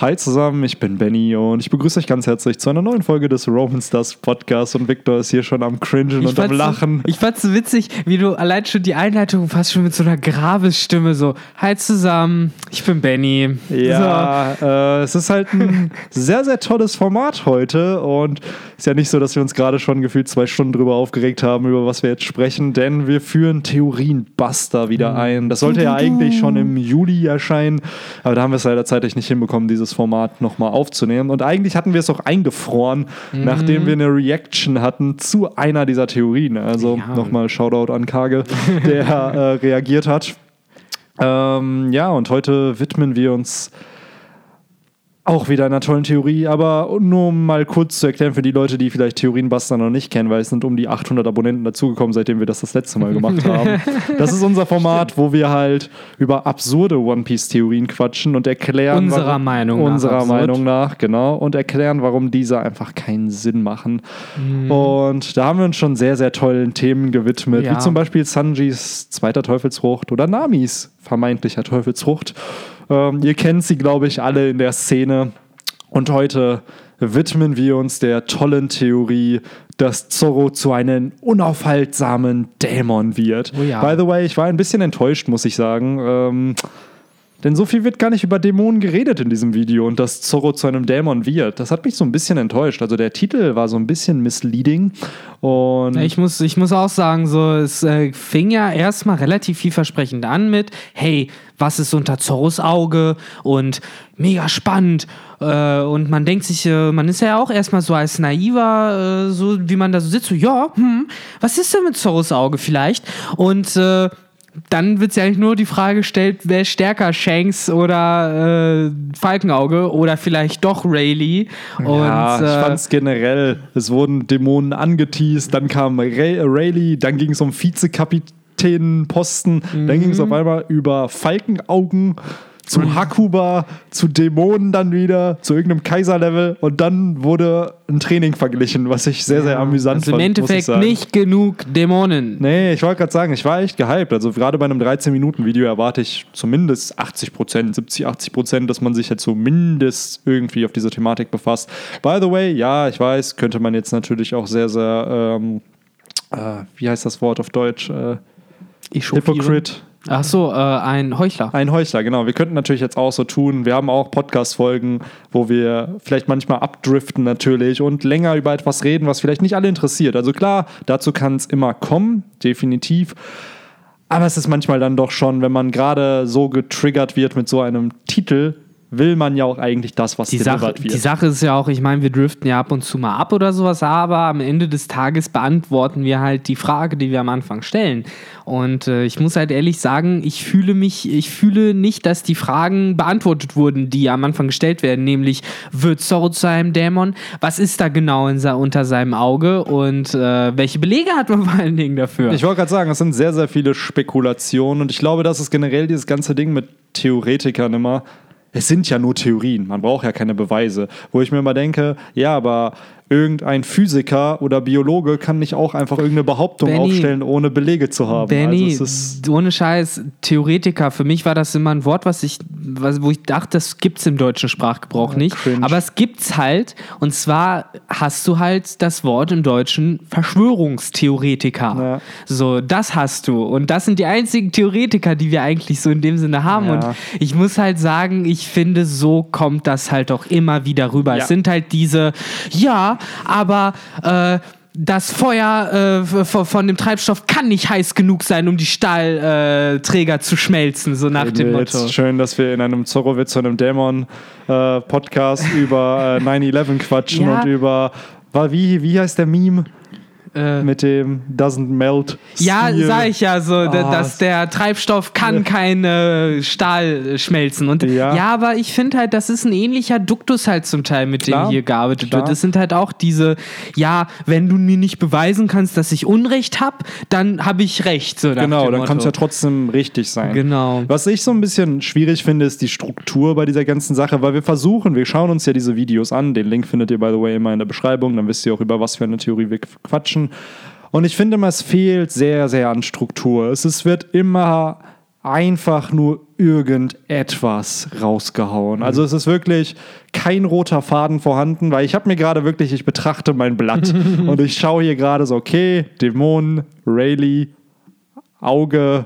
Hi zusammen, ich bin Benny und ich begrüße euch ganz herzlich zu einer neuen Folge des Roman Stars Podcast und Victor ist hier schon am Cringen und am Lachen. ich fand's so witzig, wie du allein schon die Einleitung fast schon mit so einer Grabesstimme so, Hi zusammen, ich bin Benny. Ja, so. äh, es ist halt ein sehr, sehr tolles Format heute und ist ja nicht so, dass wir uns gerade schon gefühlt zwei Stunden drüber aufgeregt haben, über was wir jetzt sprechen, denn wir führen Theorienbuster wieder mhm. ein. Das sollte ja eigentlich schon im Juli erscheinen, aber da haben wir es leider zeitlich nicht hinbekommen, dieses dieses Format nochmal aufzunehmen. Und eigentlich hatten wir es auch eingefroren, mhm. nachdem wir eine Reaction hatten zu einer dieser Theorien. Also ja. nochmal Shoutout an Kage, der äh, reagiert hat. Ähm, ja, und heute widmen wir uns auch wieder einer tollen Theorie, aber nur um mal kurz zu erklären für die Leute, die vielleicht Theorienbuster noch nicht kennen, weil es sind um die 800 Abonnenten dazugekommen, seitdem wir das das letzte Mal gemacht haben. Das ist unser Format, wo wir halt über absurde One Piece Theorien quatschen und erklären unserer warum, Meinung nach unserer Meinung nach genau und erklären, warum diese einfach keinen Sinn machen. Mhm. Und da haben wir uns schon sehr sehr tollen Themen gewidmet, ja. wie zum Beispiel Sanjis zweiter Teufelsfrucht oder Namis vermeintlicher Teufelsfrucht. Ähm, ihr kennt sie, glaube ich, alle in der Szene. Und heute widmen wir uns der tollen Theorie, dass Zorro zu einem unaufhaltsamen Dämon wird. Oh ja. By the way, ich war ein bisschen enttäuscht, muss ich sagen. Ähm, denn so viel wird gar nicht über Dämonen geredet in diesem Video und dass Zorro zu einem Dämon wird. Das hat mich so ein bisschen enttäuscht. Also der Titel war so ein bisschen misleading. Und ich, muss, ich muss auch sagen, so, es äh, fing ja erstmal relativ vielversprechend an mit, hey, was ist unter Zorros Auge? Und mega spannend. Äh, und man denkt sich, äh, man ist ja auch erstmal so als naiver, äh, so wie man da so sitzt, so, ja, hm, was ist denn mit Zorros Auge vielleicht? Und äh, dann wird sich eigentlich nur die Frage gestellt, wer stärker, Shanks oder äh, Falkenauge oder vielleicht doch Rayleigh. Und, ja, ich äh, fand es generell, es wurden Dämonen angeteased, dann kam Ray Rayleigh, dann ging es um Vizekapitänenposten, mhm. dann ging es auf einmal über Falkenaugen zu Hakuba, zu Dämonen dann wieder, zu irgendeinem Kaiserlevel und dann wurde ein Training verglichen, was ich sehr, sehr amüsant also fand. Im Endeffekt nicht genug Dämonen. Nee, ich wollte gerade sagen, ich war echt gehypt. Also gerade bei einem 13-Minuten-Video erwarte ich zumindest 80 Prozent, 70, 80 Prozent, dass man sich jetzt zumindest irgendwie auf diese Thematik befasst. By the way, ja, ich weiß, könnte man jetzt natürlich auch sehr, sehr, ähm, äh, wie heißt das Wort auf Deutsch? Äh, Hypocrite. Ach so, äh, ein Heuchler. Ein Heuchler, genau. Wir könnten natürlich jetzt auch so tun. Wir haben auch Podcast-Folgen, wo wir vielleicht manchmal abdriften natürlich und länger über etwas reden, was vielleicht nicht alle interessiert. Also klar, dazu kann es immer kommen, definitiv. Aber es ist manchmal dann doch schon, wenn man gerade so getriggert wird mit so einem Titel, will man ja auch eigentlich das, was die Sache, wird. Die Sache ist ja auch, ich meine, wir driften ja ab und zu mal ab oder sowas, aber am Ende des Tages beantworten wir halt die Frage, die wir am Anfang stellen. Und äh, ich muss halt ehrlich sagen, ich fühle mich, ich fühle nicht, dass die Fragen beantwortet wurden, die am Anfang gestellt werden, nämlich wird Zorro zu einem Dämon? Was ist da genau in, unter seinem Auge und äh, welche Belege hat man vor allen Dingen dafür? Ich wollte gerade sagen, es sind sehr, sehr viele Spekulationen und ich glaube, das ist generell dieses ganze Ding mit Theoretikern immer es sind ja nur Theorien, man braucht ja keine Beweise. Wo ich mir immer denke, ja, aber irgendein Physiker oder Biologe kann nicht auch einfach irgendeine Behauptung Benny, aufstellen, ohne Belege zu haben. Benny, also ohne Scheiß, Theoretiker, für mich war das immer ein Wort, was ich, was, wo ich dachte, das gibt es im deutschen Sprachgebrauch nicht. Cringe. Aber es gibt's halt. Und zwar hast du halt das Wort im Deutschen Verschwörungstheoretiker. Ja. So, das hast du. Und das sind die einzigen Theoretiker, die wir eigentlich so in dem Sinne haben. Ja. Und ich muss halt sagen, ich finde, so kommt das halt auch immer wieder rüber. Ja. Es sind halt diese, ja, aber äh, das Feuer äh, von dem Treibstoff kann nicht heiß genug sein, um die Stahlträger äh, zu schmelzen, so nach dem Motto. Jetzt schön, dass wir in einem Zorrowitz und einem Dämon-Podcast äh, über 9-11 quatschen ja. und über, wie, wie heißt der Meme? Äh, mit dem Doesn't Melt. Ja, sag ich ja so, oh, dass der Treibstoff kann kein äh, Stahl schmelzen. Und ja, ja aber ich finde halt, das ist ein ähnlicher Duktus halt zum Teil, mit Klar. dem hier gearbeitet Klar. wird. Das sind halt auch diese, ja, wenn du mir nicht beweisen kannst, dass ich Unrecht habe, dann habe ich Recht. So genau, dann kann es ja trotzdem richtig sein. Genau. Was ich so ein bisschen schwierig finde, ist die Struktur bei dieser ganzen Sache, weil wir versuchen, wir schauen uns ja diese Videos an. Den Link findet ihr, by the way, immer in der Beschreibung. Dann wisst ihr auch, über was für eine Theorie wir quatschen. Und ich finde, es fehlt sehr, sehr an Struktur. Es, es wird immer einfach nur irgendetwas rausgehauen. Also es ist wirklich kein roter Faden vorhanden, weil ich habe mir gerade wirklich, ich betrachte mein Blatt und ich schaue hier gerade so, okay, Dämonen, Rayleigh, Auge,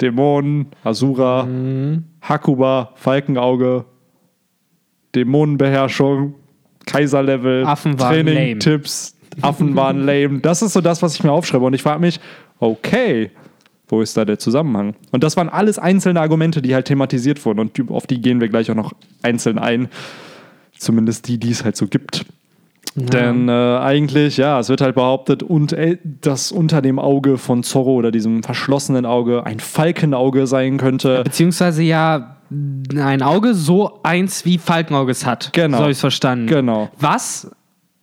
Dämonen, Asura, mhm. Hakuba, Falkenauge, Dämonenbeherrschung, Kaiserlevel, Training, Tipps, Affen waren lame. Das ist so das, was ich mir aufschreibe. Und ich frage mich, okay, wo ist da der Zusammenhang? Und das waren alles einzelne Argumente, die halt thematisiert wurden. Und auf die gehen wir gleich auch noch einzeln ein. Zumindest die, die es halt so gibt. Ja. Denn äh, eigentlich, ja, es wird halt behauptet, und, äh, dass unter dem Auge von Zorro oder diesem verschlossenen Auge ein Falkenauge sein könnte. Beziehungsweise ja ein Auge so eins wie Falkenauges hat. Genau. So habe ich verstanden. Genau. Was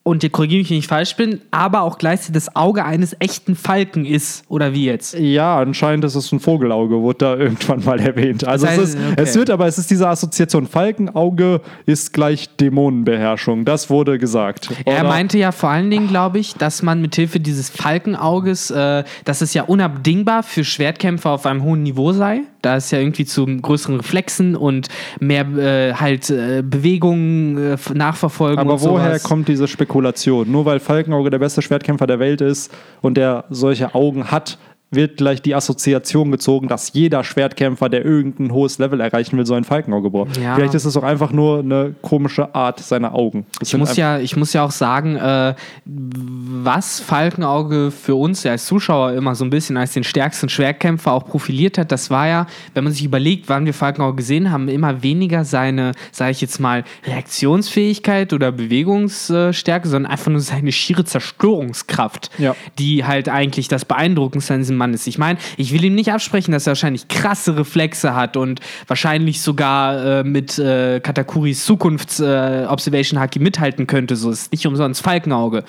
und ihr korrigiere mich, wenn ich falsch bin, aber auch gleichzeitig das Auge eines echten Falken ist, oder wie jetzt? Ja, anscheinend ist es ein Vogelauge, wurde da irgendwann mal erwähnt. Also das heißt, es, ist, okay. es wird, aber es ist diese Assoziation, Falkenauge ist gleich Dämonenbeherrschung. Das wurde gesagt. Oder? Er meinte ja vor allen Dingen, glaube ich, dass man mithilfe dieses Falkenauges, äh, dass es ja unabdingbar für Schwertkämpfer auf einem hohen Niveau sei da ist ja irgendwie zu größeren Reflexen und mehr äh, halt äh, Bewegungen äh, nachverfolgen. Aber woher sowas. kommt diese Spekulation? Nur weil Falkenauge der beste Schwertkämpfer der Welt ist und der solche Augen hat, wird gleich die Assoziation gezogen, dass jeder Schwertkämpfer, der irgendein hohes Level erreichen will, so ein Falkenauge braucht. Ja. Vielleicht ist es auch einfach nur eine komische Art seiner Augen. ich muss, ja, ich muss ja auch sagen, äh, was Falkenauge für uns ja als Zuschauer immer so ein bisschen als den stärksten Schwertkämpfer auch profiliert hat, das war ja, wenn man sich überlegt, wann wir Falkenauge gesehen haben, immer weniger seine, sage ich jetzt mal, Reaktionsfähigkeit oder Bewegungsstärke, sondern einfach nur seine schiere Zerstörungskraft, ja. die halt eigentlich das Beeindruckendste an diesem Mann ist. Ich meine, ich will ihm nicht absprechen, dass er wahrscheinlich krasse Reflexe hat und wahrscheinlich sogar äh, mit äh, Katakuris Zukunfts-Observation äh, Haki mithalten könnte. So ist nicht umsonst Falkenauge.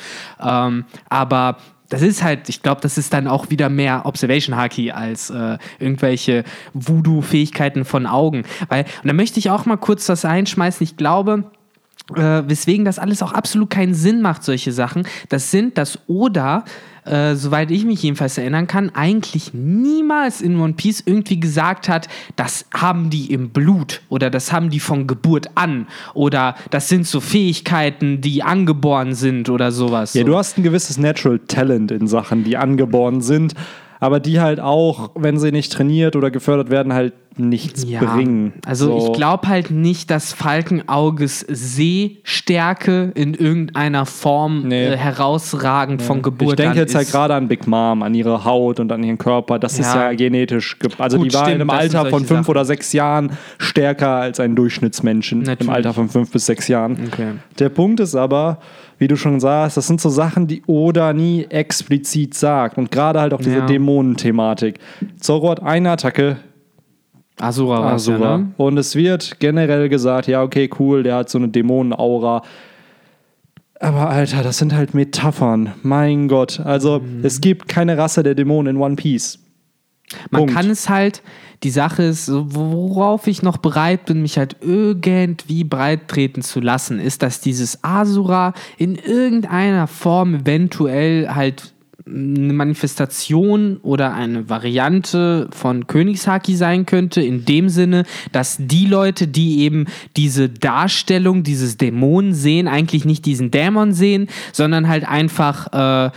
Ähm, aber das ist halt, ich glaube, das ist dann auch wieder mehr Observation Haki als äh, irgendwelche Voodoo-Fähigkeiten von Augen. Weil, und da möchte ich auch mal kurz das einschmeißen. Ich glaube, äh, weswegen das alles auch absolut keinen Sinn macht, solche Sachen. Das sind, dass Oda äh, soweit ich mich jedenfalls erinnern kann, eigentlich niemals in One Piece irgendwie gesagt hat, das haben die im Blut oder das haben die von Geburt an oder das sind so Fähigkeiten, die angeboren sind oder sowas. Ja, du hast ein gewisses Natural Talent in Sachen, die angeboren sind aber die halt auch, wenn sie nicht trainiert oder gefördert werden, halt nichts ja, bringen. Also so. ich glaube halt nicht, dass Falkenauges Sehstärke in irgendeiner Form nee. äh, herausragend nee. von Geburt Ich denke jetzt halt gerade an Big Mom, an ihre Haut und an ihren Körper. Das ja. ist ja genetisch. Also Gut, die war stimmt, in einem Alter von fünf Sachen. oder sechs Jahren stärker als ein Durchschnittsmenschen Natürlich. im Alter von fünf bis sechs Jahren. Okay. Der Punkt ist aber, wie du schon sagst, das sind so Sachen, die Oda nie explizit sagt. Und gerade halt auch diese ja. Dämonenthematik. Zorro hat eine Attacke. Asura. Asura. Ja, ne? Und es wird generell gesagt, ja, okay, cool, der hat so eine Dämonenaura. Aber Alter, das sind halt Metaphern. Mein Gott. Also, mhm. es gibt keine Rasse der Dämonen in One Piece. Man Punkt. kann es halt, die Sache ist, worauf ich noch bereit bin, mich halt irgendwie breit treten zu lassen, ist, dass dieses Asura in irgendeiner Form eventuell halt eine Manifestation oder eine Variante von Königshaki sein könnte, in dem Sinne, dass die Leute, die eben diese Darstellung dieses Dämonen sehen, eigentlich nicht diesen Dämon sehen, sondern halt einfach äh,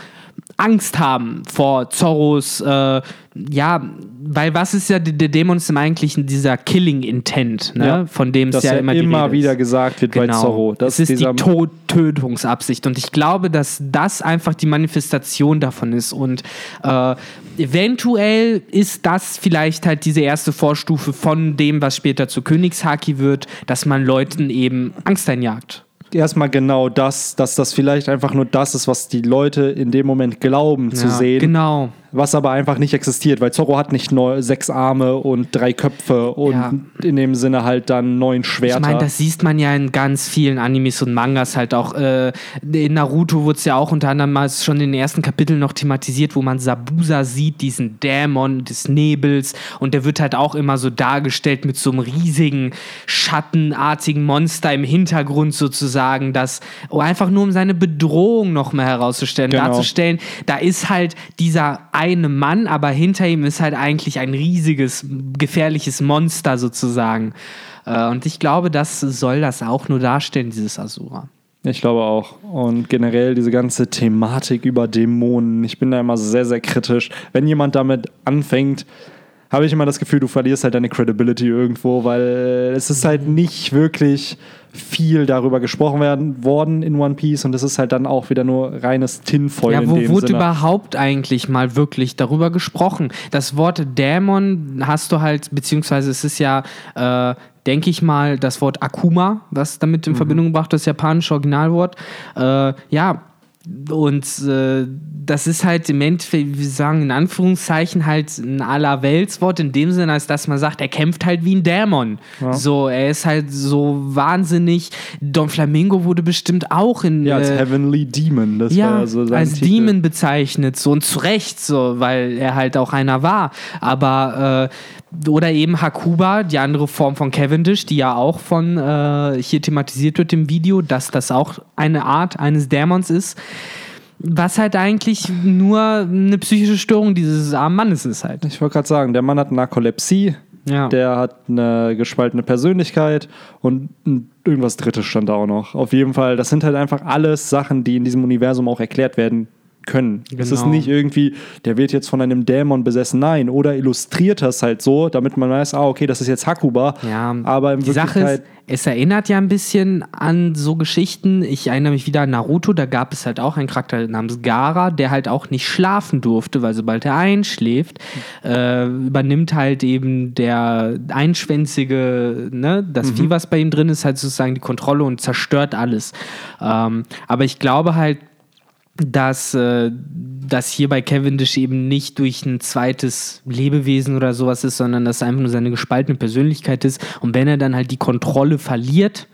Angst haben vor Zorros, äh, ja, weil was ist ja, der Dämon ist im Eigentlichen dieser Killing Intent, ne? Ja, von dem es ja, ja immer, immer wieder gesagt wird genau. bei Zorro. Das ist die Tod Tötungsabsicht und ich glaube, dass das einfach die Manifestation davon ist und äh, eventuell ist das vielleicht halt diese erste Vorstufe von dem, was später zu Königshaki wird, dass man Leuten eben Angst einjagt erstmal genau das, dass das vielleicht einfach nur das ist, was die Leute in dem Moment glauben zu sehen. Genau was aber einfach nicht existiert, weil Zorro hat nicht nur sechs Arme und drei Köpfe und ja. in dem Sinne halt dann neun Schwerter. Ich meine, das sieht man ja in ganz vielen Animes und Mangas halt auch. Äh, in Naruto wurde es ja auch unter anderem mal schon in den ersten Kapiteln noch thematisiert, wo man Sabusa sieht, diesen Dämon des Nebels und der wird halt auch immer so dargestellt mit so einem riesigen, schattenartigen Monster im Hintergrund sozusagen, das oh, einfach nur um seine Bedrohung noch mal herauszustellen, genau. darzustellen, da ist halt dieser eine Mann, aber hinter ihm ist halt eigentlich ein riesiges, gefährliches Monster sozusagen. Äh, und ich glaube, das soll das auch nur darstellen, dieses Asura. Ich glaube auch. Und generell diese ganze Thematik über Dämonen, ich bin da immer sehr, sehr kritisch. Wenn jemand damit anfängt, habe ich immer das Gefühl, du verlierst halt deine Credibility irgendwo, weil es ist halt nicht wirklich viel darüber gesprochen werden, worden in One Piece und es ist halt dann auch wieder nur reines Tinfoil. Ja, wo wurde Sinne. überhaupt eigentlich mal wirklich darüber gesprochen? Das Wort Dämon hast du halt, beziehungsweise es ist ja, äh, denke ich mal, das Wort Akuma, was damit in mhm. Verbindung gebracht ist, das japanische Originalwort. Äh, ja, und äh, das ist halt im Endeffekt, wir sagen in Anführungszeichen, halt ein Allerweltswort in dem Sinne, als dass man sagt, er kämpft halt wie ein Dämon. Ja. So, er ist halt so wahnsinnig. Don Flamingo wurde bestimmt auch in. Ja, als äh, Heavenly Demon. Das ja, war so sein als Titel. Demon bezeichnet. So und zu Recht, so, weil er halt auch einer war. Aber. Äh, oder eben Hakuba, die andere Form von Cavendish, die ja auch von äh, hier thematisiert wird im Video, dass das auch eine Art eines Dämons ist. Was halt eigentlich nur eine psychische Störung dieses armen Mannes ist halt. Ich wollte gerade sagen, der Mann hat Narkolepsie, ja. der hat eine gespaltene Persönlichkeit und irgendwas Drittes stand da auch noch. Auf jeden Fall, das sind halt einfach alles Sachen, die in diesem Universum auch erklärt werden können. Genau. Es ist genau. nicht irgendwie, der wird jetzt von einem Dämon besessen, nein. Oder illustriert das halt so, damit man weiß, ah, okay, das ist jetzt Hakuba. Ja, aber in die Sache ist, es erinnert ja ein bisschen an so Geschichten. Ich erinnere mich wieder an Naruto, da gab es halt auch einen Charakter namens Gara, der halt auch nicht schlafen durfte, weil sobald er einschläft, äh, übernimmt halt eben der einschwänzige, ne, das mhm. Vieh, was bei ihm drin ist, halt sozusagen die Kontrolle und zerstört alles. Ähm, aber ich glaube halt, dass äh, das hier bei Cavendish eben nicht durch ein zweites Lebewesen oder sowas ist, sondern dass es einfach nur seine gespaltene Persönlichkeit ist. Und wenn er dann halt die Kontrolle verliert,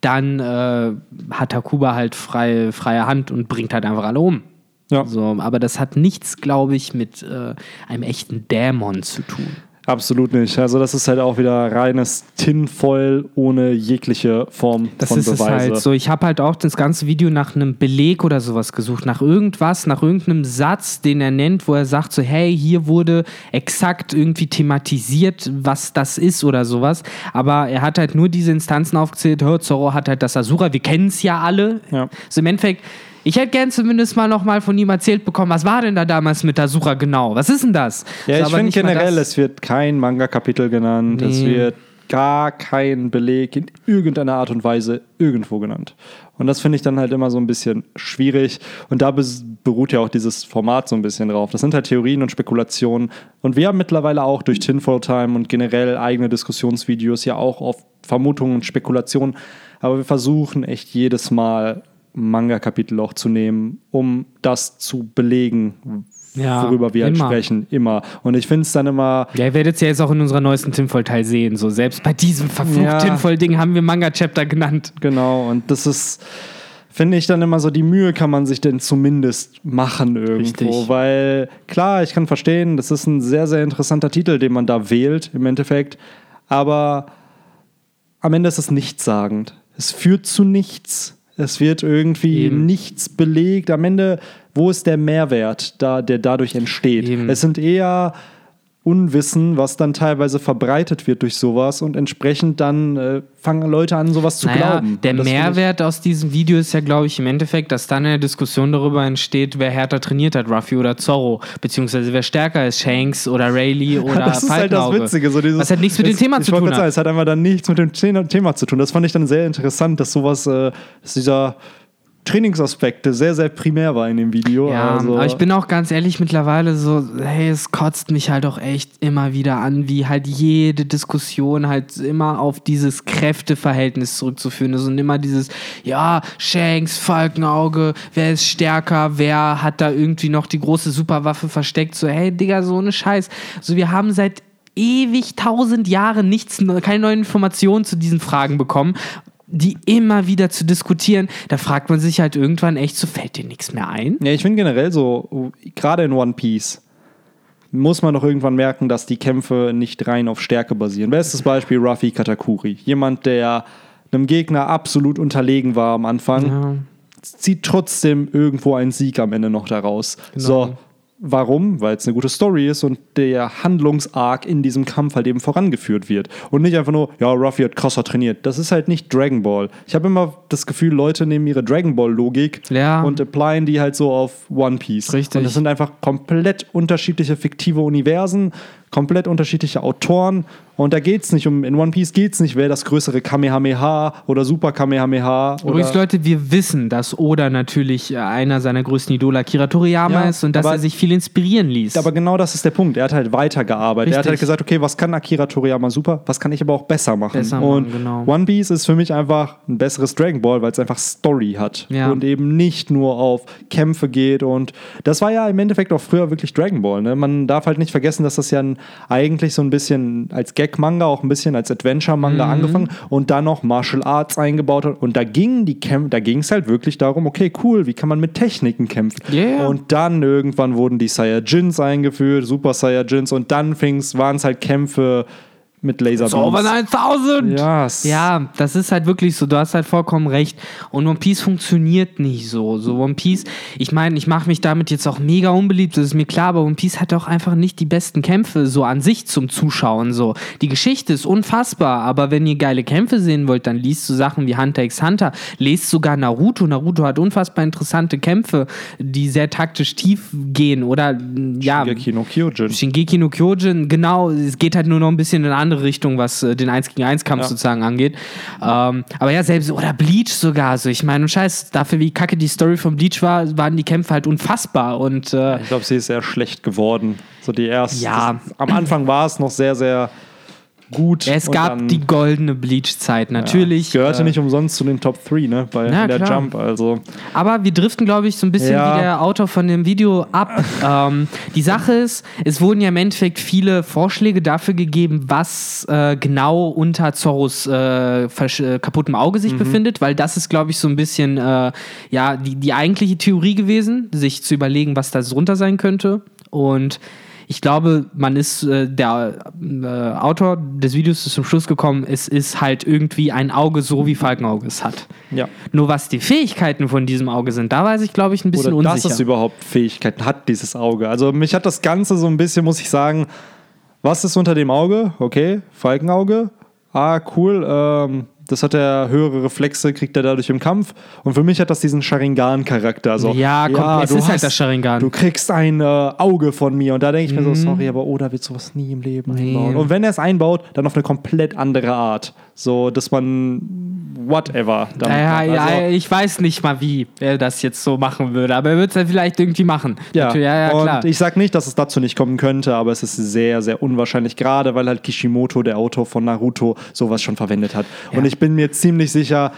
dann äh, hat Takuba halt freie, freie Hand und bringt halt einfach alle um. Ja. So, aber das hat nichts, glaube ich, mit äh, einem echten Dämon zu tun. Absolut nicht. Also das ist halt auch wieder reines Tinfoil ohne jegliche Form das von ist Beweise. Es halt so. Ich habe halt auch das ganze Video nach einem Beleg oder sowas gesucht, nach irgendwas, nach irgendeinem Satz, den er nennt, wo er sagt so, hey, hier wurde exakt irgendwie thematisiert, was das ist oder sowas. Aber er hat halt nur diese Instanzen aufgezählt. Hör, Zorro hat halt das Asura. Wir kennen es ja alle. Ja. So im Endeffekt ich hätte gern zumindest mal noch mal von ihm erzählt bekommen, was war denn da damals mit Asura genau? Was ist denn das? Ja, ich finde generell, es wird kein Manga-Kapitel genannt. Nee. Es wird gar kein Beleg in irgendeiner Art und Weise irgendwo genannt. Und das finde ich dann halt immer so ein bisschen schwierig. Und da beruht ja auch dieses Format so ein bisschen drauf. Das sind halt Theorien und Spekulationen. Und wir haben mittlerweile auch durch Tinfoil Time und generell eigene Diskussionsvideos ja auch auf Vermutungen und Spekulationen. Aber wir versuchen echt jedes Mal Manga-Kapitel auch zu nehmen, um das zu belegen, ja, worüber wir halt sprechen, immer. Und ich finde es dann immer. Ja, ihr werdet es ja jetzt auch in unserer neuesten Tinfoil-Teil sehen. So, selbst bei diesem verfluchten ja, Tinfoil-Ding haben wir Manga-Chapter genannt. Genau, und das ist, finde ich dann immer so, die Mühe kann man sich denn zumindest machen irgendwo. Richtig. Weil, klar, ich kann verstehen, das ist ein sehr, sehr interessanter Titel, den man da wählt, im Endeffekt. Aber am Ende ist es nichtssagend. Es führt zu nichts. Es wird irgendwie Eben. nichts belegt. Am Ende, wo ist der Mehrwert, da, der dadurch entsteht? Eben. Es sind eher Unwissen, was dann teilweise verbreitet wird durch sowas und entsprechend dann äh, fangen Leute an, sowas zu naja, glauben. Der Mehrwert aus diesem Video ist ja, glaube ich, im Endeffekt, dass dann eine Diskussion darüber entsteht, wer härter trainiert hat, Ruffy oder Zorro, beziehungsweise wer stärker ist, Shanks oder Rayleigh oder Das ist halt das Witzige. So dieses, was hat nichts mit dem Thema zu tun. Sagen, es hat einfach dann nichts mit dem Thema zu tun. Das fand ich dann sehr interessant, dass sowas, äh, dass dieser Trainingsaspekte sehr, sehr primär war in dem Video. Ja, also aber ich bin auch ganz ehrlich mittlerweile so, hey, es kotzt mich halt auch echt immer wieder an, wie halt jede Diskussion halt immer auf dieses Kräfteverhältnis zurückzuführen ist und immer dieses, ja, Shanks, Falkenauge, wer ist stärker, wer hat da irgendwie noch die große Superwaffe versteckt, so, hey, Digga, so eine Scheiß. So, wir haben seit ewig tausend Jahren nichts, keine neuen Informationen zu diesen Fragen bekommen die immer wieder zu diskutieren, da fragt man sich halt irgendwann echt, so fällt dir nichts mehr ein. Ja, ich finde generell so, gerade in One Piece, muss man doch irgendwann merken, dass die Kämpfe nicht rein auf Stärke basieren. Bestes Beispiel Ruffy Katakuri. Jemand, der einem Gegner absolut unterlegen war am Anfang, ja. zieht trotzdem irgendwo einen Sieg am Ende noch daraus. Genau. So, Warum? Weil es eine gute Story ist und der Handlungsarg in diesem Kampf halt eben vorangeführt wird. Und nicht einfach nur, ja, Ruffy hat krasser trainiert. Das ist halt nicht Dragon Ball. Ich habe immer das Gefühl, Leute nehmen ihre Dragon Ball-Logik Ja. und applyen die halt so auf One Piece. Richtig. Und das sind einfach komplett unterschiedliche fiktive Universen, komplett unterschiedliche Autoren. Und da geht es nicht um, in One Piece geht es nicht, wer das größere Kamehameha oder Super Kamehameha Übrigens, oder. Leute, wir wissen, dass Oda natürlich äh, einer seiner größten Idole Akira Toriyama Ja, ist und dass aber- er sich viel inspirieren ließ. Aber genau das ist der Punkt. Er hat halt weitergearbeitet. Er hat Richtig. halt gesagt, okay, was kann Akira Toriyama super, was kann ich aber auch besser machen. Besser machen, und genau. One Piece ist für mich einfach ein besseres Dragon Ball, weil es einfach Story hat Ja. und eben nicht nur auf Kämpfe geht. Und das war ja im Endeffekt auch früher wirklich Dragon Ball. Ne? Man darf halt nicht vergessen, dass das ja ein, eigentlich so ein bisschen als Gag-Manga, auch ein bisschen als Adventure-Manga Mhm. angefangen und dann noch Martial Arts eingebaut hat. Und da gingen die Kämpfe, da ging es halt wirklich darum, okay, cool, wie kann man mit Techniken kämpfen? Yeah. Und dann irgendwann wurden die Saiyajins eingeführt, Super Saiyajins, und dann waren es halt Kämpfe mit Laserbeams. Over 9000! Yes. Ja, das ist halt wirklich so. Du hast halt vollkommen recht. Und One Piece funktioniert nicht so. So One Piece, ich meine, ich mache mich damit jetzt auch mega unbeliebt, das ist mir klar, aber One Piece hat auch einfach nicht die besten Kämpfe so an sich zum Zuschauen. So. Die Geschichte ist unfassbar, aber wenn ihr geile Kämpfe sehen wollt, dann liest du Sachen wie Hunter x Hunter, lest sogar Naruto. Naruto hat unfassbar interessante Kämpfe, die sehr taktisch tief gehen. Oder ja. Shingeki no Kyojin. Shingeki no Kyojin, genau, es geht halt nur noch ein bisschen in eine andere Richtung, was äh, den 1 gegen 1 Kampf Ja. sozusagen angeht. Ähm, aber ja, selbst, oder Bleach sogar, so ich meine, scheiß, dafür wie kacke die Story von Bleach war, waren die Kämpfe halt unfassbar und äh, Ich glaube, sie ist sehr schlecht geworden. So die erste. Ja. Das, am Anfang war es noch sehr, sehr gut. es gab dann- die goldene Bleach-Zeit, natürlich. Es gehörte äh, nicht umsonst zu den Top 3, ne? Bei Ja, in der klar. Jump. Also. Aber wir driften, glaube ich, so ein bisschen Ja. wie der Autor von dem Video ab. ähm, die Sache ist, es wurden ja im Endeffekt viele Vorschläge dafür gegeben, was äh, genau unter Zorros äh, äh, kaputtem Auge Mhm. sich befindet, weil das ist, glaube ich, so ein bisschen äh, ja, die, die eigentliche Theorie gewesen, sich zu überlegen, was da drunter sein könnte. Und ich glaube, man ist, äh, der äh, Autor des Videos ist zum Schluss gekommen, es ist halt irgendwie ein Auge, so wie Falkenauge es hat. Ja. Nur was die Fähigkeiten von diesem Auge sind, da weiß ich, glaube ich, ein bisschen Oder dass unsicher. es überhaupt Fähigkeiten hat, dieses Auge. Also mich hat das Ganze so ein bisschen, muss ich sagen, was ist unter dem Auge? Okay, Falkenauge. Ah, cool. Ähm, das hat er höhere Reflexe, kriegt er dadurch im Kampf. Und für mich hat das diesen Sharingan-Charakter. So, Ja, komplett. Es du ist halt das Sharingan. Du kriegst ein äh, Auge von mir. Und da denke ich mir so, sorry, aber Oda wird sowas nie im Leben Mhm. Nee. einbauen. Und wenn er es einbaut, dann auf eine komplett andere Art. So, dass man whatever damit ja, macht. ja, Also- ich weiß nicht mal, wie er das jetzt so machen würde, aber er wird es ja vielleicht irgendwie machen. Ja, ja, ja und klar. ich sage nicht, dass es dazu nicht kommen könnte, aber es ist sehr, sehr unwahrscheinlich, gerade weil halt Kishimoto, der Autor von Naruto, sowas schon verwendet hat. Und ich bin mir ziemlich sicher,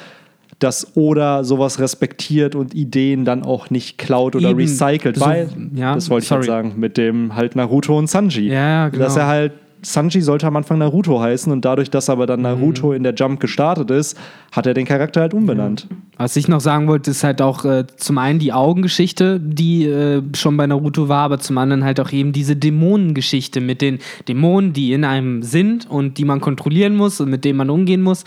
dass Oda sowas respektiert und Ideen dann auch nicht klaut oder Eben. recycelt, So- weil, ja, das wollte ich sorry. halt sagen, mit dem halt Naruto und Sanji. Ja, ja, genau. Dass er halt, Sanji sollte am Anfang Naruto heißen und dadurch, dass aber dann Naruto Mhm. in der Jump gestartet ist, hat er den Charakter halt umbenannt. Was ich noch sagen wollte, ist halt auch äh, zum einen die Augengeschichte, die äh, schon bei Naruto war, aber zum anderen halt auch eben diese Dämonengeschichte mit den Dämonen, die in einem sind und die man kontrollieren muss und mit denen man umgehen muss.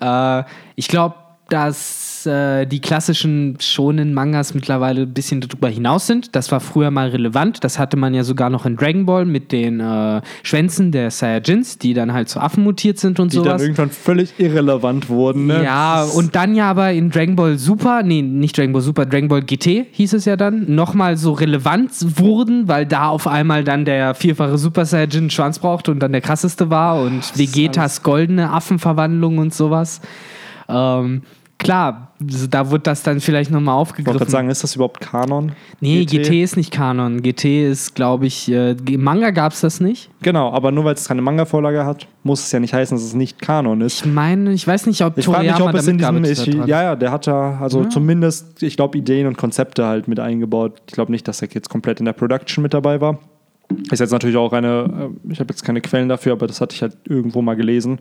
Äh, ich glaube, dass äh, die klassischen schonen Mangas mittlerweile ein bisschen darüber hinaus sind. Das war früher mal relevant. Das hatte man ja sogar noch in Dragon Ball mit den äh, Schwänzen der Saiyajins, die dann halt zu Affen mutiert sind und Die dann sowas. irgendwann völlig irrelevant wurden. Ne? Ja, und dann ja aber in Dragon Ball Super, nee, nicht Dragon Ball Super, Dragon Ball GT hieß es ja dann, nochmal so relevant wurden, weil da auf einmal dann der vierfache Super Saiyajin Schwanz brauchte und dann der krasseste war und Vegetas goldene Affenverwandlung und sowas. Ähm, klar, da wird das dann vielleicht nochmal Ich wollte aufgegriffen. gerade sagen, ist das überhaupt Kanon? nee, GT? ist nicht Kanon. GT ist, glaube ich, äh, im Manga gab es das nicht. Genau, aber nur weil es keine Manga-Vorlage hat, muss es ja nicht heißen, dass es nicht Kanon ist. Ich meine, ich weiß nicht, ob Ich Toriyama ob es in diesem. Ich, ja, ja, der hat da, also zumindest, ich glaube, Ideen und Konzepte halt mit eingebaut. Ich glaube nicht, dass er jetzt komplett in der Production mit dabei war. Ist jetzt natürlich auch eine, äh, ich habe jetzt keine Quellen dafür, aber das hatte ich halt irgendwo mal gelesen.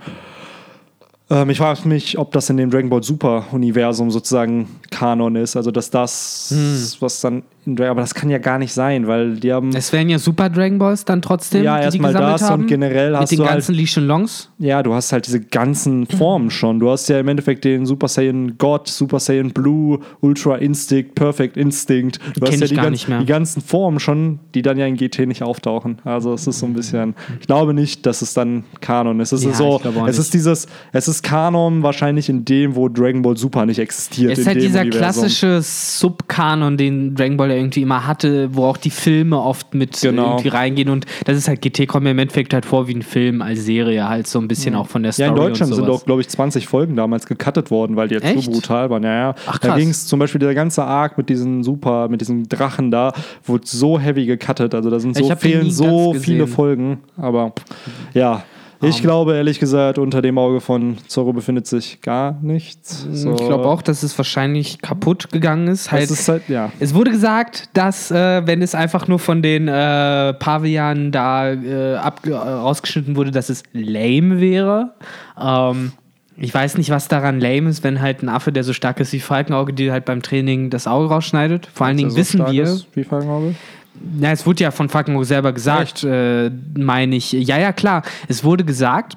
Ähm, ich frage mich, ob das in dem Dragon Ball Super Universum sozusagen Kanon ist. Also, dass das, hm. was dann in Dragon aber das kann ja gar nicht sein, weil die haben. Es wären ja Super Dragon Balls dann trotzdem. Ja, erstmal das haben, und generell hast du. Mit den halt, ganzen Li Longs. Ja, du hast halt diese ganzen Formen schon. Du hast ja im Endeffekt den Super Saiyan God, Super Saiyan Blue, Ultra Instinct, Perfect Instinct. Du hast ja die, ganz, die, ganzen Formen schon, die dann ja in GT nicht auftauchen. Also es ist so ein bisschen. Ich glaube nicht, dass es dann Kanon ist. Es ja, ist so, es ist dieses, es ist Kanon wahrscheinlich in dem, wo Dragon Ball Super nicht existiert. Es ist halt dieser. Klassische Subkanon, den Dragon Ball ja irgendwie immer hatte, wo auch die Filme oft mit genau. irgendwie reingehen und das ist halt GT kommt mir im Endeffekt halt vor wie ein Film als Serie halt so ein bisschen mhm. auch von der Story. Ja, in Deutschland sind auch, glaube ich, 20 Folgen damals gecuttet worden, weil die ja zu brutal waren. Ja, ja. Ach, da ging es zum Beispiel der ganze Arc mit diesen Super, mit diesem Drachen da, wurde so heavy gecuttet. Also da sind so fehlen so viele Folgen. Aber ja, ich um, glaube ehrlich gesagt, unter dem Auge von Zorro befindet sich gar nichts. So. Ich glaube auch, dass es wahrscheinlich kaputt gegangen ist. Halt, ist halt, ja. Es wurde gesagt, dass äh, wenn es einfach nur von den äh, Pavianen da äh, rausgeschnitten wurde, dass es lame wäre. Ähm, ich weiß nicht, was daran lame ist, wenn halt ein Affe, der so stark ist wie Falkenauge, dir halt beim Training das Auge rausschneidet. Vor allen Dingen so wissen wir. wie Falkenauge? Ja, es wurde ja von Falkenburg selber gesagt, äh, meine ich. Ja, ja, klar. Es wurde gesagt,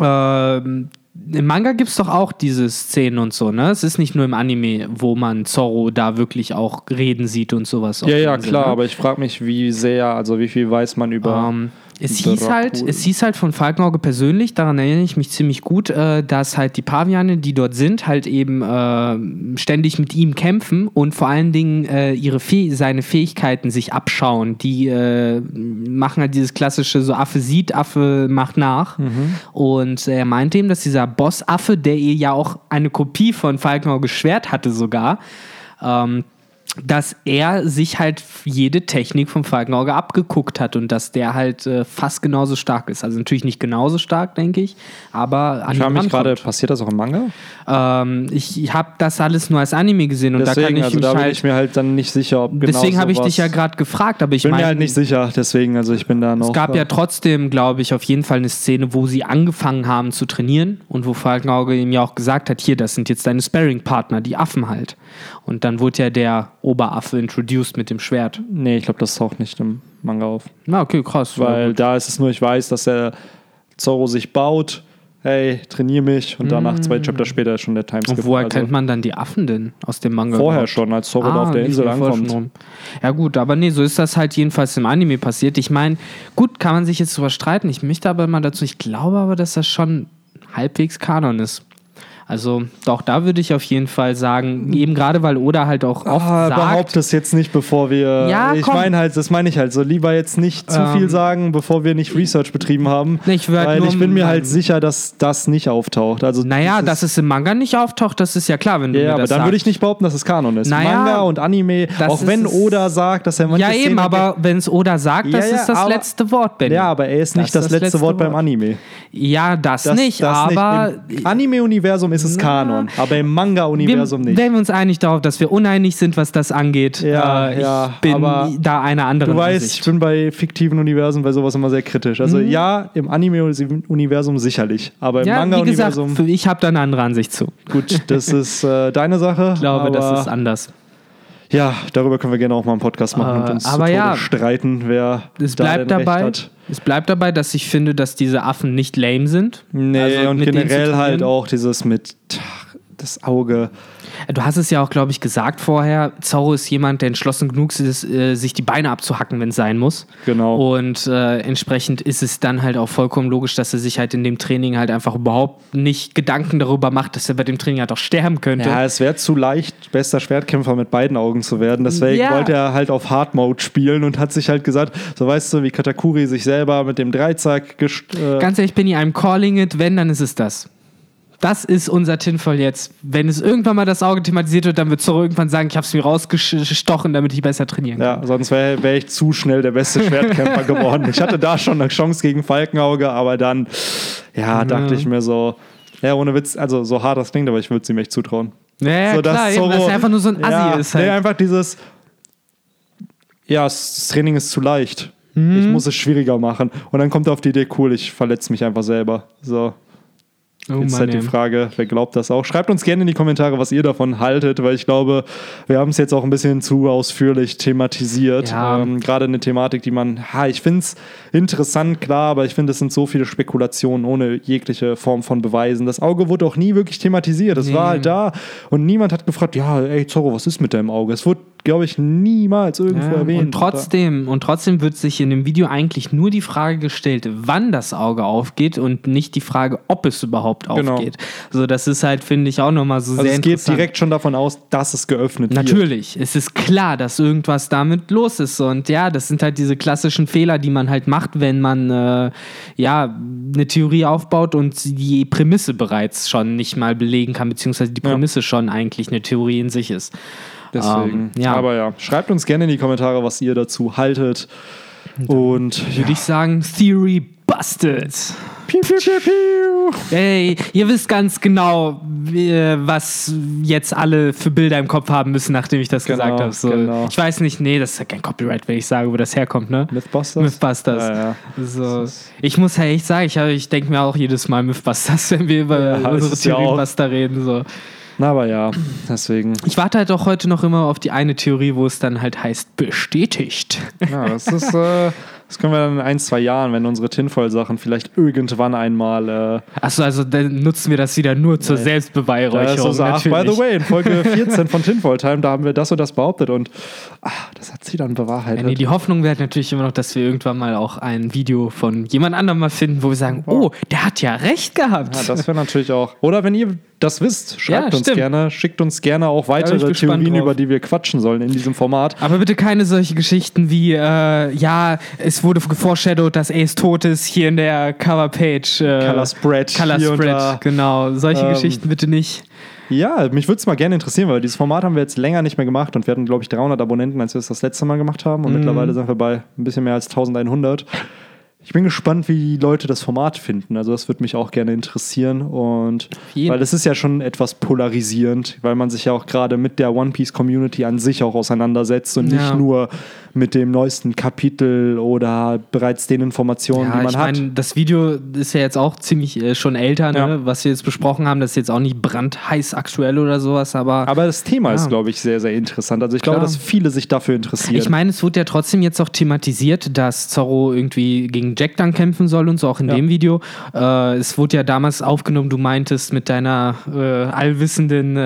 äh, im Manga gibt es doch auch diese Szenen und so, ne? Es ist nicht nur im Anime, wo man Zorro da wirklich auch reden sieht und sowas. Ja, ja, klar, ne? aber ich frage mich, wie sehr, also wie viel weiß man über. Um, es hieß, halt, es hieß halt von Falkenauge persönlich, daran erinnere ich mich ziemlich gut, äh, dass halt die Paviane, die dort sind, halt eben äh, ständig mit ihm kämpfen und vor allen Dingen äh, ihre Fäh seine Fähigkeiten sich abschauen. Die äh, machen halt dieses klassische, so Affe sieht, Affe macht nach. Mhm. Und er meinte eben, dass dieser Bossaffe, der ihr ja auch eine Kopie von Falkenauge Schwert hatte sogar, ähm, dass er sich halt jede Technik vom Falkenauge abgeguckt hat und dass der halt äh, fast genauso stark ist. Also natürlich nicht genauso stark, denke ich, aber an Ich frage mich gerade, passiert das auch im Manga? Ähm, ich habe das alles nur als Anime gesehen und deswegen, da kann ich also da bin halt, ich mir halt dann nicht sicher, ob genau Deswegen habe ich dich ja gerade gefragt, aber ich bin mein, mir halt nicht sicher, deswegen, also ich bin da noch. Es gab ja trotzdem, glaube ich, auf jeden Fall eine Szene, wo sie angefangen haben zu trainieren und wo Falkenauge ihm ja auch gesagt hat, hier, das sind jetzt deine Sparring-Partner, die Affen halt. Und dann wurde ja der Oberaffe introduced mit dem Schwert. Nee, ich glaube, das taucht nicht im Manga auf. Na, okay, krass. Weil da ist es nur, ich weiß, dass der Zorro sich baut hey, trainiere mich und danach zwei Chapter später ist schon der Timeskip. Und wo erkennt also man dann die Affen denn aus dem Manga? Vorher überhaupt? schon, als Zorro ah, auf der Insel ankommt. Ja gut, aber nee, so ist das halt jedenfalls im Anime passiert. Ich meine, gut, kann man sich jetzt drüber streiten. Ich möchte aber mal dazu, ich glaube aber, dass das schon halbwegs Kanon ist. Also doch, da würde ich auf jeden Fall sagen, eben gerade weil Oda halt auch oft ah, sagt... Behaupte es jetzt nicht, bevor wir... Ja, ich meine halt, das meine ich halt so. Lieber jetzt nicht zu ähm, viel sagen, bevor wir nicht Research betrieben haben. Ich weil halt ich bin mir halt sicher, dass das nicht auftaucht. Also naja, dass es im Manga nicht auftaucht, das ist ja klar, wenn du Ja, aber dann sagst. würde ich nicht behaupten, dass es Kanon ist. Naja, Manga und Anime, auch wenn Oda sagt, dass er manche Ja eben, Szene aber wenn es Oda sagt, das ja, ist das aber, letzte Wort, Benny. Ja, aber er ist nicht das, das, letzte, letzte Wort, Wort beim Anime. Ja, das, das nicht, das aber... Im Anime-Universum ist es Kanon aber im Manga-Universum nicht. Wären wir uns einig darauf, dass wir uneinig sind, was das angeht. Ja, äh, ich ja, bin da einer anderen Du weißt, Ansicht. ich bin bei fiktiven Universen bei sowas immer sehr kritisch. Also mhm. ja, im Anime-Universum sicherlich, aber im ja, Manga-Universum... ich habe da eine andere Ansicht zu. Gut, das ist äh, deine Sache. Ich glaube, das ist anders. Ja, darüber können wir gerne auch mal einen Podcast machen und uns aber ja, streiten, wer es bleibt dabei. Es bleibt dabei, dass ich finde, dass diese Affen nicht lame sind. Nee, also und generell halt auch dieses mit das Auge. Du hast es ja auch, glaube ich, gesagt vorher. Zorro ist jemand, der entschlossen genug ist, äh, sich die Beine abzuhacken, wenn es sein muss. Genau. Und äh, entsprechend ist es dann halt auch vollkommen logisch, dass er sich halt in dem Training halt einfach überhaupt nicht Gedanken darüber macht, dass er bei dem Training halt auch sterben könnte. Ja, es wäre zu leicht, bester Schwertkämpfer mit beiden Augen zu werden. Deswegen ja. wollte er halt auf Hard Mode spielen und hat sich halt gesagt, so weißt du, wie Katakuri sich selber mit dem Dreizack. Äh Ganz ehrlich, bin ich einem calling it, wenn, dann ist es das. Das ist unser Tinfoil jetzt. Wenn es irgendwann mal das Auge thematisiert wird, dann wird Zorro irgendwann sagen, ich habe es mir rausgestochen, damit ich besser trainieren kann. Ja, sonst wäre wär ich zu schnell der beste Schwertkämpfer geworden. Ich hatte da schon eine Chance gegen Falkenauge, aber dann, ja, ja. dachte ich mir so, ja, ohne Witz, also so hart das klingt, aber ich würde es ihm echt zutrauen. Ja, so, klar, Zorro, eben, dass er einfach nur so ein Assi ja, ist. Halt. Nee, einfach dieses, ja, das Training ist zu leicht. Mhm. Ich muss es schwieriger machen. Und dann kommt er auf die Idee, cool, ich verletze mich einfach selber. So. Oh Jetzt halt die Frage, wer glaubt das auch? Schreibt uns gerne in die Kommentare, was ihr davon haltet, weil ich glaube, wir haben es jetzt auch ein bisschen zu ausführlich thematisiert. Ja. Ähm, Gerade eine Thematik, die man, ha, ich finde es interessant, klar, aber ich finde, es sind so viele Spekulationen ohne jegliche Form von Beweisen. Das Auge wurde auch nie wirklich thematisiert. Es nee. war halt da und niemand hat gefragt, ja, ey Zorro, was ist mit deinem Auge? Es wurde glaube ich, niemals irgendwo ja, erwähnt. Und trotzdem, und trotzdem wird sich in dem Video eigentlich nur die Frage gestellt, wann das Auge aufgeht und nicht die Frage, ob es überhaupt genau. aufgeht. Also das ist halt, finde ich, auch nochmal so also sehr es interessant. Es geht direkt schon davon aus, dass es geöffnet Natürlich. wird. Natürlich, es ist klar, dass irgendwas damit los ist. Und ja, das sind halt diese klassischen Fehler, die man halt macht, wenn man äh, ja eine Theorie aufbaut und die Prämisse bereits schon nicht mal belegen kann, beziehungsweise die Prämisse ja. schon eigentlich eine Theorie in sich ist. Deswegen. Um, ja. Aber ja, schreibt uns gerne in die Kommentare, was ihr dazu haltet. Und würde ja. ich sagen, Theory busted. Piu, piu, piu, piu. Hey, ihr wisst ganz genau, was jetzt alle für Bilder im Kopf haben müssen, nachdem ich das genau, gesagt habe. So, genau. Ich weiß nicht, nee, das ist ja kein Copyright, wenn ich sage, wo das herkommt, ne? Mythbusters? Mythbusters. Ja, ja. So. Ich muss ja echt sagen, ich, ich denke mir auch jedes Mal Mythbusters, wenn wir über unsere Theoriebuster reden. So. Na, aber ja, deswegen. Ich warte halt auch heute noch immer auf die eine Theorie, wo es dann halt heißt, bestätigt. Ja, das ist, äh, das können wir dann in ein, zwei Jahren, wenn unsere Tinfoil-Sachen vielleicht irgendwann einmal. Äh Achso, also dann nutzen wir das wieder nur zur nee. Selbstbeweihräucherung. so ach, by the way, in Folge 14 von Tinfoil Time, da haben wir das und das behauptet und ach, das hat sie dann bewahrheitet. Ja, nee, die Hoffnung wäre natürlich immer noch, dass wir irgendwann mal auch ein Video von jemand anderem mal finden, wo wir sagen, oh, der hat ja recht gehabt. Ja, das wäre natürlich auch. Oder wenn ihr das wisst, schreibt ja, uns gerne, schickt uns gerne auch weitere Theorien, über die wir quatschen sollen in diesem Format. Aber bitte keine solche Geschichten wie, äh, ja, es wurde geforeshadowed, dass Ace tot ist, hier in der Coverpage. Äh, Color Spread. Color Spread, genau. Solche ähm, Geschichten bitte nicht. Ja, mich würde es mal gerne interessieren, weil dieses Format haben wir jetzt länger nicht mehr gemacht und wir hatten, glaube ich, 300 Abonnenten, als wir es das letzte Mal gemacht haben und mm. mittlerweile sind wir bei ein bisschen mehr als 1100. Ich bin gespannt, wie die Leute das Format finden. Also das würde mich auch gerne interessieren. Und weil es ist ja schon etwas polarisierend, weil man sich ja auch gerade mit der One Piece Community an sich auch auseinandersetzt und ja. nicht nur mit dem neuesten Kapitel oder bereits den Informationen, ja, die man ich hat. Mein, das Video ist ja jetzt auch ziemlich äh, schon älter, ne? ja. was wir jetzt besprochen haben. Das ist jetzt auch nicht brandheiß aktuell oder sowas, aber. Aber das Thema ja. ist, glaube ich, sehr, sehr interessant. Also ich Klar. glaube, dass viele sich dafür interessieren. Ich meine, es wurde ja trotzdem jetzt auch thematisiert, dass Zorro irgendwie gegen Jack dann kämpfen soll und so, auch in dem Video. Äh, es wurde ja damals aufgenommen, du meintest mit deiner äh, allwissenden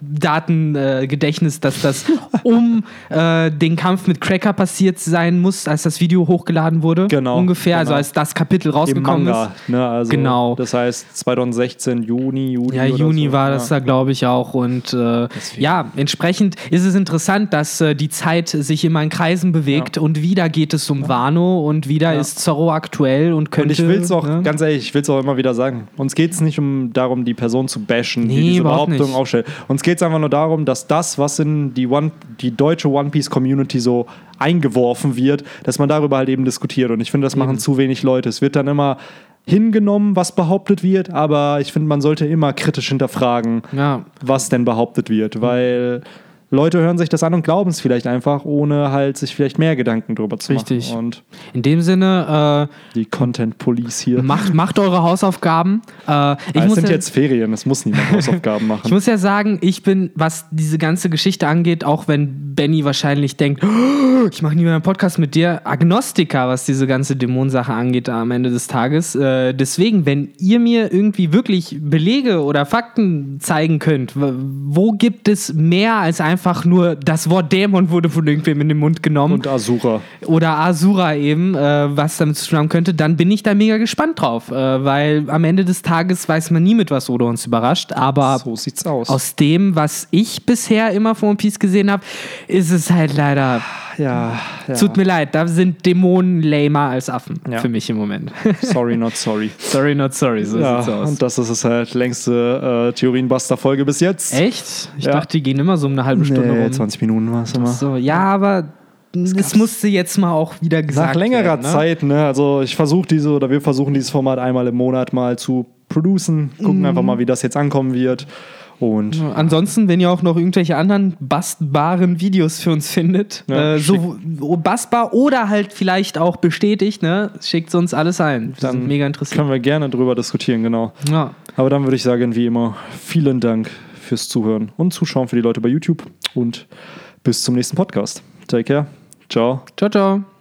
äh, Datengedächtnis, dass das um äh, den Kampf mit Cracker passiert sein muss, als das Video hochgeladen wurde. Genau. Ungefähr, also genau. also als das Kapitel rausgekommen Im Manga, ist. Ne, also genau. Das heißt 2016, Juni, Juli. Ja, Juni so. war das ja. da, glaube ich, auch. Und äh, ja, entsprechend ist es interessant, dass äh, die Zeit sich immer in Kreisen bewegt ja. und wieder geht es um ja. Wano und wieder ist Zorro aktuell und könnte. Und ich will es auch, ne? ganz ehrlich, ich will es auch immer wieder sagen. Uns geht es nicht um darum, die Person zu bashen, nee, die diese Behauptung aufstellt. Uns geht es einfach nur darum, dass das, was in die, One, die deutsche One Piece Community so eingeworfen wird, dass man darüber halt eben diskutiert. Und ich finde, das machen mhm. zu wenig Leute. Es wird dann immer hingenommen, was behauptet wird, aber ich finde, man sollte immer kritisch hinterfragen, ja. was denn behauptet wird, weil Leute hören sich das an und glauben es vielleicht einfach, ohne halt sich vielleicht mehr Gedanken drüber zu machen. Richtig. In dem Sinne, äh, die Content Police hier. Macht, macht eure Hausaufgaben. Äh, ich es sind ja, jetzt Ferien, es muss niemand Hausaufgaben machen. Ich muss ja sagen, ich bin, was diese ganze Geschichte angeht, auch wenn Benny wahrscheinlich denkt, oh, ich mache nie mehr einen Podcast mit dir, Agnostiker, was diese ganze Dämonensache angeht am Ende des Tages. Äh, deswegen, wenn ihr mir irgendwie wirklich Belege oder Fakten zeigen könnt, wo gibt es mehr als einfach einfach nur das Wort Dämon wurde von irgendwem in den Mund genommen. Und Asura. Oder Asura eben, äh, was damit zu tun haben könnte, dann bin ich da mega gespannt drauf. Äh, weil am Ende des Tages weiß man nie, mit was Odo uns überrascht. Aber so sieht's aus. aus dem, was ich bisher immer von One Piece gesehen habe, ist es halt leider. Ja, ja. Tut mir leid, da sind Dämonen lamer als Affen ja. für mich im Moment. Sorry, not sorry. sorry, not sorry, so ja, sieht's aus. Und das ist halt längste äh, Theorienbuster-Folge bis jetzt. Echt? Ich ja. dachte, die gehen immer so um eine halbe Stunde nee, rum. 20 Minuten war es immer. So, ja, aber es musste jetzt mal auch wieder gesagt Nach längerer werden, ne? Zeit, ne? Also ich versuche diese oder wir versuchen dieses Format einmal im Monat mal zu producen, gucken mm. einfach mal, wie das jetzt ankommen wird. Und ansonsten, wenn ihr auch noch irgendwelche anderen bastbaren Videos für uns findet, Ja, äh, so bastbar oder halt vielleicht auch bestätigt, ne, schickt uns alles ein. Wir sind mega interessiert. können wir gerne drüber diskutieren, genau. Ja. Aber dann würde ich sagen, wie immer, vielen Dank fürs Zuhören und Zuschauen für die Leute bei YouTube und bis zum nächsten Podcast. Take care. Ciao. Ciao, ciao.